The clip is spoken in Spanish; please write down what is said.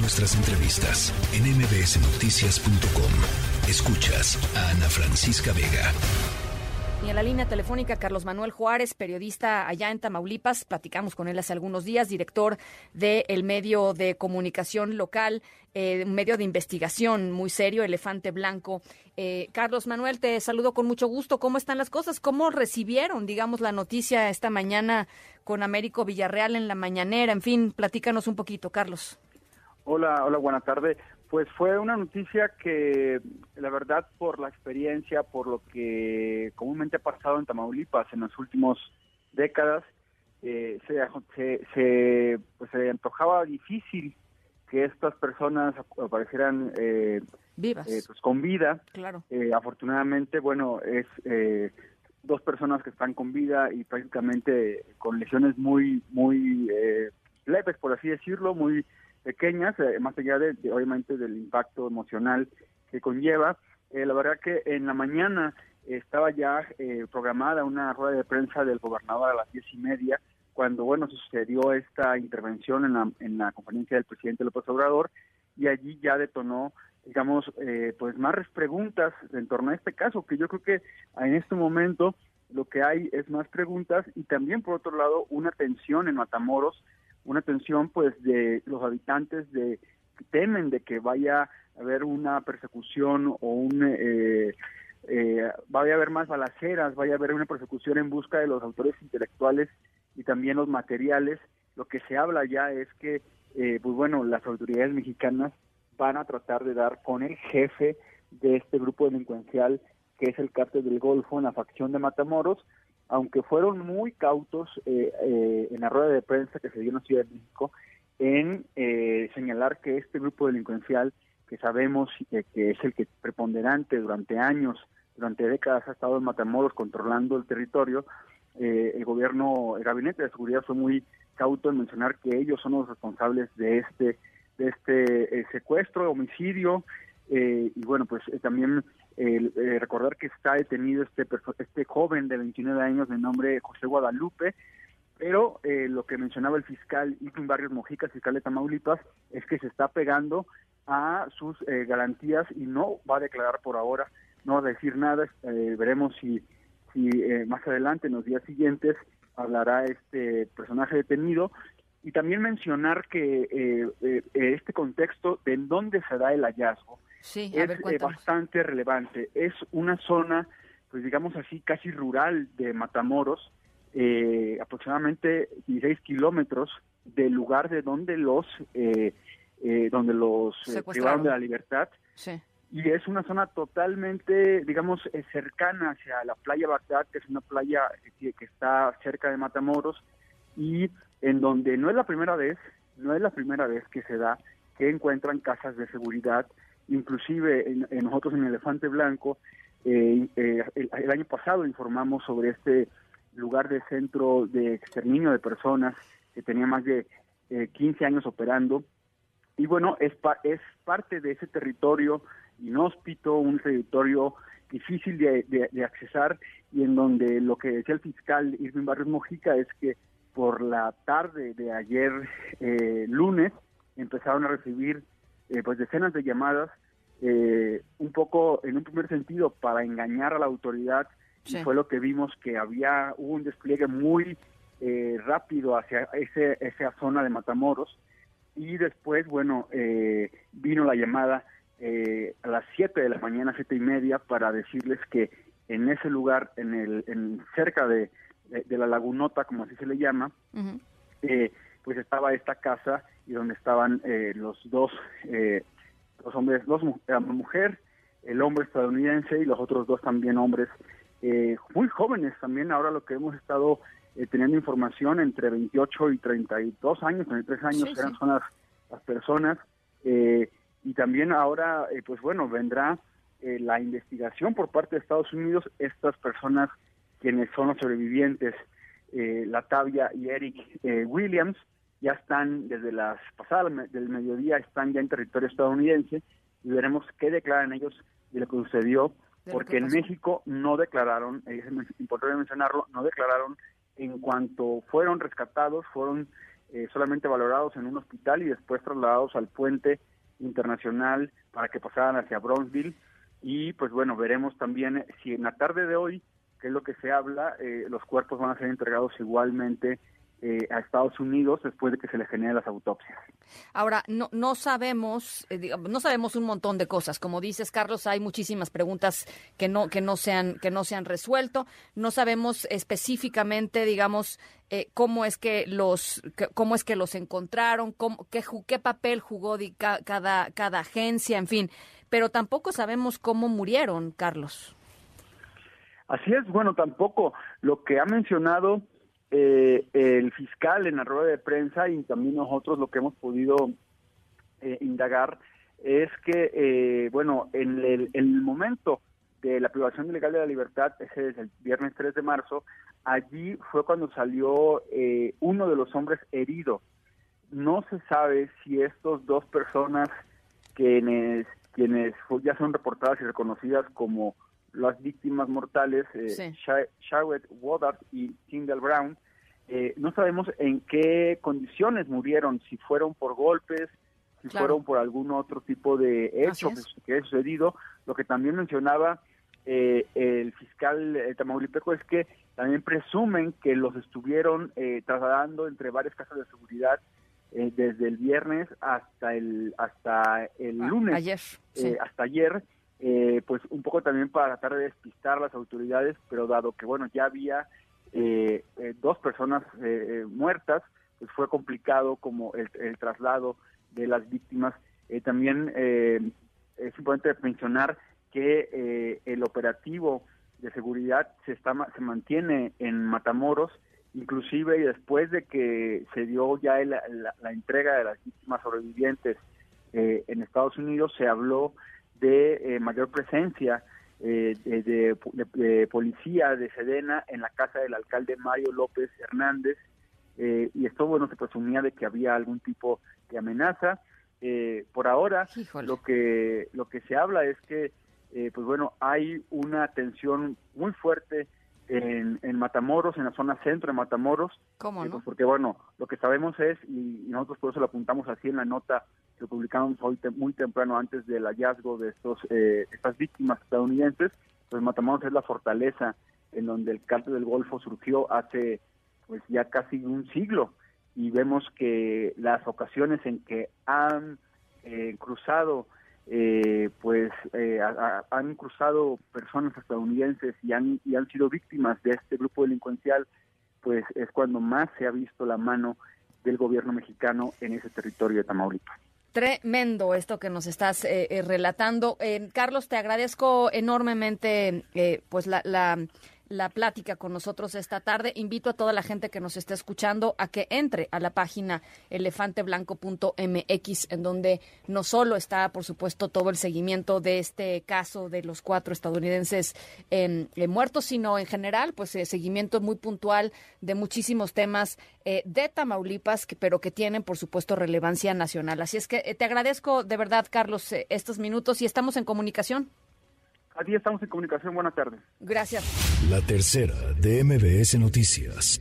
Nuestras entrevistas en mbsnoticias.com. Escuchas a Ana Francisca Vega. Y en la línea telefónica, Carlos Manuel Juárez, periodista allá en Tamaulipas. Platicamos con él hace algunos días, director del medio de comunicación local, eh, un medio de investigación muy serio, Elefante Blanco. Eh, Carlos Manuel, te saludo con mucho gusto. ¿Cómo están las cosas? ¿Cómo recibieron, digamos, la noticia esta mañana con Américo Villarreal en la mañanera? En fin, platícanos un poquito, Carlos. Hola, hola, buena tarde. Pues fue una noticia que, la verdad, por la experiencia, por lo que comúnmente ha pasado en Tamaulipas en las últimas décadas, eh, se, se, pues, se antojaba difícil que estas personas aparecieran eh, vivas, eh, pues con vida. Claro. Eh, afortunadamente, bueno, es eh, dos personas que están con vida y prácticamente con lesiones muy, muy eh, leves, por así decirlo, muy pequeñas, eh, más allá de, obviamente del impacto emocional que conlleva. Eh, la verdad que en la mañana estaba ya eh, programada una rueda de prensa del gobernador a las diez y media, cuando bueno sucedió esta intervención en la, en la conferencia del presidente López Obrador, y allí ya detonó digamos, eh, pues más preguntas en torno a este caso, que yo creo que en este momento lo que hay es más preguntas y también por otro lado una tensión en Matamoros una tensión pues de los habitantes de temen de que vaya a haber una persecución o un eh, eh, vaya a haber más balaceras, vaya a haber una persecución en busca de los autores intelectuales y también los materiales. Lo que se habla ya es que, eh, pues bueno, las autoridades mexicanas van a tratar de dar con el jefe de este grupo delincuencial que es el cártel del Golfo en la facción de Matamoros, aunque fueron muy cautos eh, eh, en la rueda de prensa que se dio en la Ciudad de México en eh, señalar que este grupo delincuencial, que sabemos eh, que es el que preponderante durante años, durante décadas ha estado en Matamoros controlando el territorio, eh, el gobierno, el gabinete de seguridad fue muy cauto en mencionar que ellos son los responsables de este de este secuestro, homicidio, y bueno, pues también eh, eh, recordar que está detenido este este joven de 29 años de nombre José Guadalupe, pero eh, lo que mencionaba el fiscal Itin Barrios Mojica, fiscal de Tamaulipas, es que se está pegando a sus eh, garantías y no va a declarar por ahora, no va a decir nada, eh, veremos si, si más adelante, en los días siguientes, hablará este personaje detenido. Y también mencionar que este contexto de dónde se da el hallazgo, Sí, es ver, eh, bastante relevante. Es una zona, pues digamos así, casi rural de Matamoros, eh, aproximadamente 16 kilómetros del lugar de donde los eh, eh donde los privaron de la libertad. Sí. Y es una zona totalmente, digamos, cercana hacia la playa Bagdad, que es una playa que, que está cerca de Matamoros y en donde no es la primera vez, no es la primera vez que se da que encuentran casas de seguridad inclusive en, en nosotros en Elefante Blanco, eh, eh, el, año pasado informamos sobre este lugar de centro de exterminio de personas que tenía más de eh, 15 años operando. Y bueno, es, pa es parte de ese territorio inhóspito, un territorio difícil de, de, de, accesar y en donde lo que decía el fiscal Irving Barrios Mojica es que por la tarde de ayer eh, lunes empezaron a recibir eh, pues decenas de llamadas, eh, un poco en un primer sentido para engañar a la autoridad, sí. y fue lo que vimos que había hubo un despliegue muy eh, rápido hacia ese, esa zona de Matamoros, y después, bueno, eh, vino la llamada eh, a las 7 de la mañana, siete y media, para decirles que en ese lugar, en el en cerca de, de, de la lagunota, como así se le llama, uh -huh. Eh, pues estaba esta casa y donde estaban eh, los dos eh, los hombres, dos la mujer, el hombre estadounidense y los otros dos también hombres eh, muy jóvenes también. Ahora lo que hemos estado eh, teniendo información entre 28 y 32 años, 33 años sí, eran sí. son las, las personas eh, y también ahora eh, pues bueno vendrá eh, la investigación por parte de Estados Unidos estas personas quienes son los sobrevivientes eh, Latavia y Eric eh, Williams ya están desde las pasadas del mediodía, están ya en territorio estadounidense y veremos qué declaran ellos de lo que sucedió, porque en México no declararon, es importante mencionarlo, no declararon en cuanto fueron rescatados, fueron solamente valorados en un hospital y después trasladados al puente internacional para que pasaran hacia Bronzeville y pues bueno, veremos también si en la tarde de hoy, que es lo que se habla, eh, los cuerpos van a ser entregados igualmente eh, a Estados Unidos después de que se le generen las autopsias. Ahora, no, no sabemos, eh, no sabemos un montón de cosas. Como dices, Carlos, hay muchísimas preguntas que no, que no se han, que no se han resuelto. No sabemos específicamente, digamos, eh, cómo es que los, cómo es que los encontraron, cómo, qué, qué papel jugó cada, cada agencia, en fin. Pero tampoco sabemos cómo murieron, Carlos. Así es, bueno, tampoco. Lo que ha mencionado eh, el fiscal en la rueda de prensa y también nosotros lo que hemos podido eh, indagar es que, eh, bueno, en el, en el, momento de la privación ilegal de la libertad, ese es el viernes 3 de marzo, allí fue cuando salió eh, uno de los hombres herido. No se sabe si estos dos personas quienes, quienes ya son reportadas y reconocidas como las víctimas mortales, eh, Woodard y Tyndall Brown, eh, no sabemos en qué condiciones murieron, si fueron por golpes, si fueron por algún otro tipo de hecho que, ha sucedido. Lo que también mencionaba eh, el fiscal eh, tamaulipeco es que también presumen que los estuvieron eh, trasladando entre varias casas de seguridad desde el viernes hasta el hasta el lunes, ayer, hasta ayer eh, pues un poco también para tratar de despistar a las autoridades, pero dado que, bueno, ya había eh, eh, dos personas muertas, pues fue complicado como el, traslado de las víctimas. también es importante mencionar que el operativo de seguridad se, está, se mantiene en Matamoros, inclusive después de que se dio ya la, la entrega de las víctimas sobrevivientes en Estados Unidos, se habló de eh, mayor presencia eh, de, policía de Sedena en la casa del alcalde Mario López Hernández eh, y esto bueno se presumía de que había algún tipo de amenaza por ahora lo que lo que se habla es que pues bueno hay una tensión muy fuerte en, Matamoros, en la zona centro de Matamoros. ¿Cómo no? Pues porque, bueno, lo que sabemos es, y, nosotros por eso lo apuntamos así en la nota que publicamos hoy muy temprano antes del hallazgo de estos eh, estas víctimas estadounidenses, pues Matamoros es la fortaleza en donde el cártel del Golfo surgió hace pues ya casi un siglo y vemos que las ocasiones en que han eh, cruzado eh, pues eh, han cruzado personas estadounidenses y han, y han sido víctimas de este grupo delincuencial, pues es cuando más se ha visto la mano del gobierno mexicano en ese territorio de Tamaulipas. Tremendo esto que nos estás eh, eh, relatando. Eh, Carlos, te agradezco enormemente pues la, la la plática con nosotros esta tarde. Invito a toda la gente que nos esté escuchando a que entre a la página elefanteblanco.mx, en donde no solo está, por supuesto, todo el seguimiento de este caso de los cuatro estadounidenses eh, muertos, sino en general, pues eh, seguimiento muy puntual de muchísimos temas eh, de Tamaulipas, pero que tienen, por supuesto, relevancia nacional. Así es que te agradezco de verdad, Carlos, estos minutos y estamos en comunicación. Aquí estamos en comunicación. Buenas tardes. Gracias. La tercera de MBS Noticias.